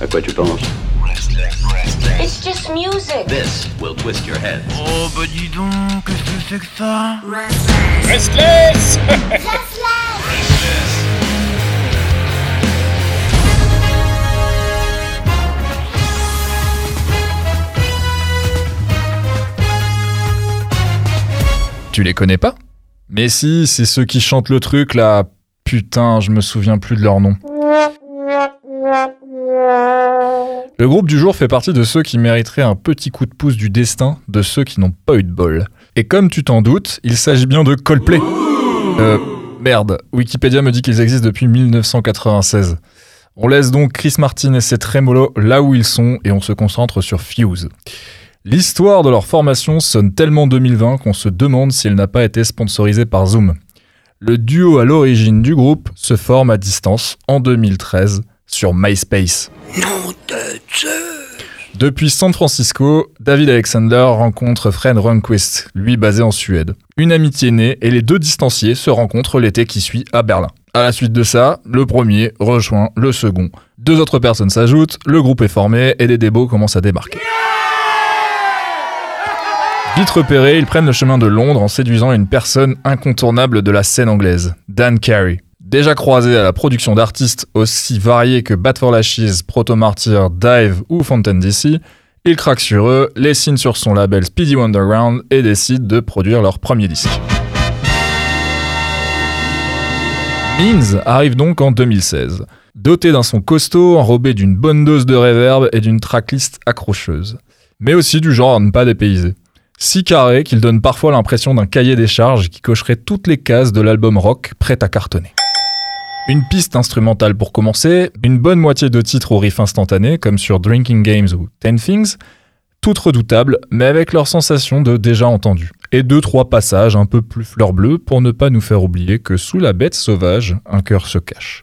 À quoi tu penses It's just music. This will twist your head. Oh bah dis donc, qu'est-ce que c'est que ça Restless Tu les connais pas Mais si, c'est ceux qui chantent le truc là. Putain, je me souviens plus de leur nom. Le groupe du jour fait partie de ceux qui mériteraient un petit coup de pouce du destin de ceux qui n'ont pas eu de bol. Et comme tu t'en doutes, il s'agit bien de Coldplay. Euh, merde, Wikipédia me dit qu'ils existent depuis 1996. On laisse donc Chris Martin et ses trémolos là où ils sont et on se concentre sur Fuse. L'histoire de leur formation sonne tellement 2020 qu'on se demande si elle n'a pas été sponsorisée par Zoom. Le duo à l'origine du groupe se forme à distance en 2013 sur MySpace. Depuis San Francisco, David Alexander rencontre Fred Rundquist, lui basé en Suède. Une amitié naît et les deux distanciés se rencontrent l'été qui suit à Berlin. À la suite de ça, le premier rejoint le second. Deux autres personnes s'ajoutent, le groupe est formé et des débats commencent à débarquer. Vite repérés, ils prennent le chemin de Londres en séduisant une personne incontournable de la scène anglaise, Dan Carey. Déjà croisé à la production d'artistes aussi variés que Bad for Lashes, Proto Martyr, Dive ou Fontaine DC, il craque sur eux, les signe sur son label Speedy Wonderground et décide de produire leur premier disque. Means arrive donc en 2016, doté d'un son costaud, enrobé d'une bonne dose de reverb et d'une tracklist accrocheuse, mais aussi du genre à ne pas dépayser. Si carré qu'il donne parfois l'impression d'un cahier des charges qui cocherait toutes les cases de l'album rock prêt à cartonner. Une piste instrumentale pour commencer, une bonne moitié de titres au riff instantané comme sur Drinking Games ou Ten Things, toutes redoutables mais avec leur sensation de déjà entendu. Et deux trois passages un peu plus fleur bleue pour ne pas nous faire oublier que sous la bête sauvage, un cœur se cache.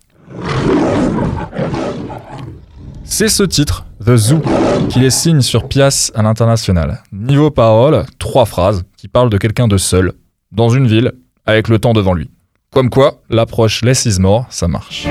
C'est ce titre, The Zoo, qui les signe sur Pias à l'international. Niveau parole, trois phrases qui parlent de quelqu'un de seul, dans une ville, avec le temps devant lui. Comme quoi, l'approche less is more, ça marche.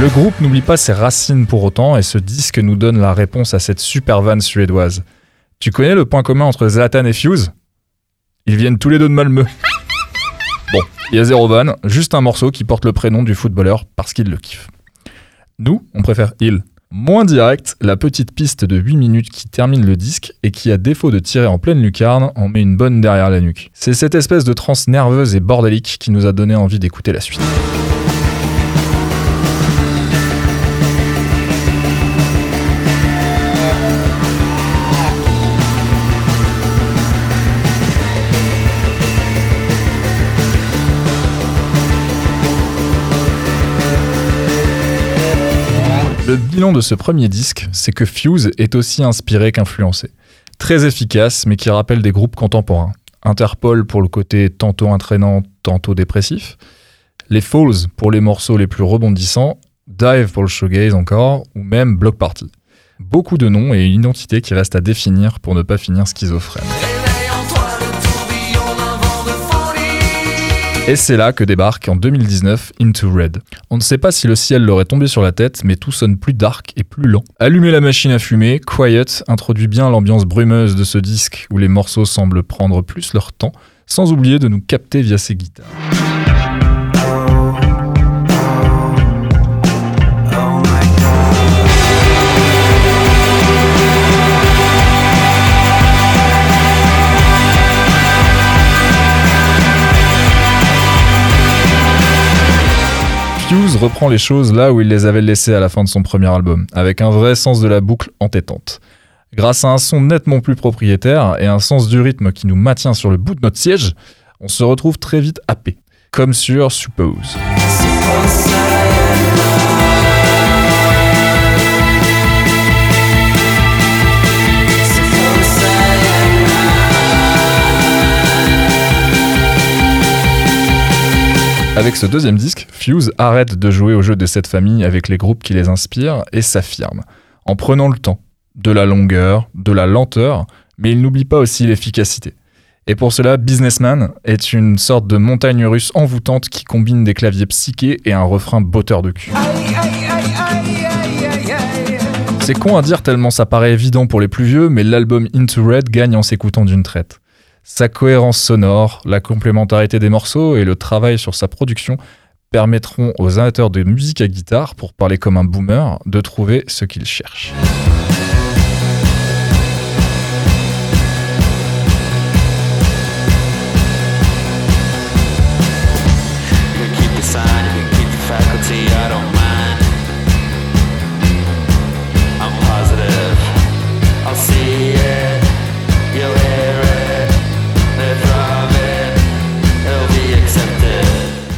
Le groupe n'oublie pas ses racines pour autant et ce disque nous donne la réponse à cette super vanne suédoise. Tu connais le point commun entre Zlatan et Fuse? Ils viennent tous les deux de Malmö. Bon, il y a zéro vanne, juste un morceau qui porte le prénom du footballeur parce qu'il le kiffe. Nous, on préfère il. Moins direct, la petite piste de 8 minutes qui termine le disque et qui, à défaut de tirer en pleine lucarne, en met une bonne derrière la nuque. C'est cette espèce de transe nerveuse et bordélique qui nous a donné envie d'écouter la suite. Le bilan de ce premier disque, c'est que Fuse est aussi inspiré qu'influencé. Très efficace, mais qui rappelle des groupes contemporains. Interpol pour le côté tantôt entraînant, tantôt dépressif. Les Falls pour les morceaux les plus rebondissants. Dive pour le shoegaze encore, ou même Block Party. Beaucoup de noms et une identité qui reste à définir pour ne pas finir schizophrène. Et c'est là que débarque en 2019 Into Red. On ne sait pas si le ciel leur est tombé sur la tête, mais tout sonne plus dark et plus lent. Allumer la machine à fumer, Quiet introduit bien l'ambiance brumeuse de ce disque où les morceaux semblent prendre plus leur temps, sans oublier de nous capter via ses guitares. Reprend les choses là où il les avait laissées à la fin de son premier album, avec un vrai sens de la boucle entêtante. Grâce à un son nettement plus propriétaire et un sens du rythme qui nous maintient sur le bout de notre siège, on se retrouve très vite happé, comme sur Suppose. Avec ce deuxième disque, Fuse arrête de jouer au jeu de cette famille avec les groupes qui les inspirent et s'affirme, en prenant le temps, de la longueur, de la lenteur, mais il n'oublie pas aussi l'efficacité. Et pour cela, Businessman est une sorte de montagne russe envoûtante qui combine des claviers psychés et un refrain botteur de cul. C'est con à dire tellement ça paraît évident pour les plus vieux, mais l'album Into Red gagne en s'écoutant d'une traite. Sa cohérence sonore, la complémentarité des morceaux et le travail sur sa production permettront aux amateurs de musique à guitare, pour parler comme un boomer, de trouver ce qu'ils cherchent.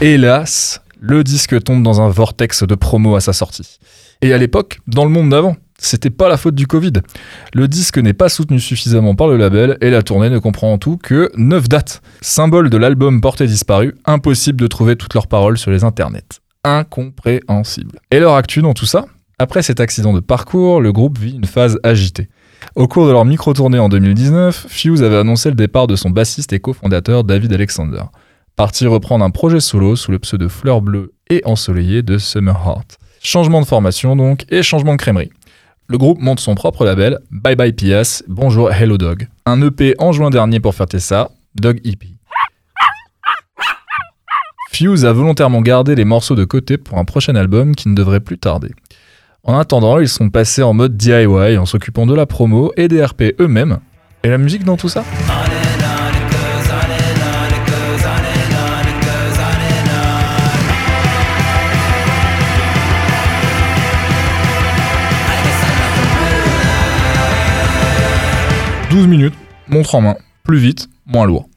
Hélas, le disque tombe dans un vortex de promo à sa sortie. Et à l'époque, dans le monde d'avant, c'était pas la faute du Covid. Le disque n'est pas soutenu suffisamment par le label et la tournée ne comprend en tout que 9 dates. Symbole de l'album porté disparu, impossible de trouver toutes leurs paroles sur les internets. Incompréhensible. Et leur actu dans tout ça? Après cet accident de parcours, le groupe vit une phase agitée. Au cours de leur micro-tournée en 2019, Fuse avait annoncé le départ de son bassiste et cofondateur David Alexander, parti reprendre un projet solo sous le pseudo Fleur Bleue et ensoleillé de Summer Heart. Changement de formation donc et changement de crèmerie. Le groupe monte son propre label, Bye Bye Pias, Bonjour Hello Dog. Un EP en juin dernier pour fêter ça, Dog EP. Fuse a volontairement gardé les morceaux de côté pour un prochain album qui ne devrait plus tarder. En attendant, ils sont passés en mode DIY en s'occupant de la promo et des RP eux-mêmes. Et la musique dans tout ça « montre en main, plus vite, moins lourd.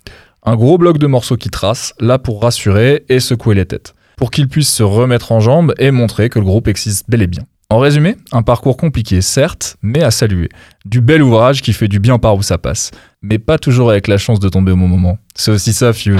Un gros bloc de morceaux qui trace, là pour rassurer et secouer les têtes, pour qu'ils puissent se remettre en jambes et montrer que le groupe existe bel et bien. En résumé, un parcours compliqué, certes, mais à saluer. Du bel ouvrage qui fait du bien par où ça passe, mais pas toujours avec la chance de tomber au bon moment. C'est aussi ça, Fuse.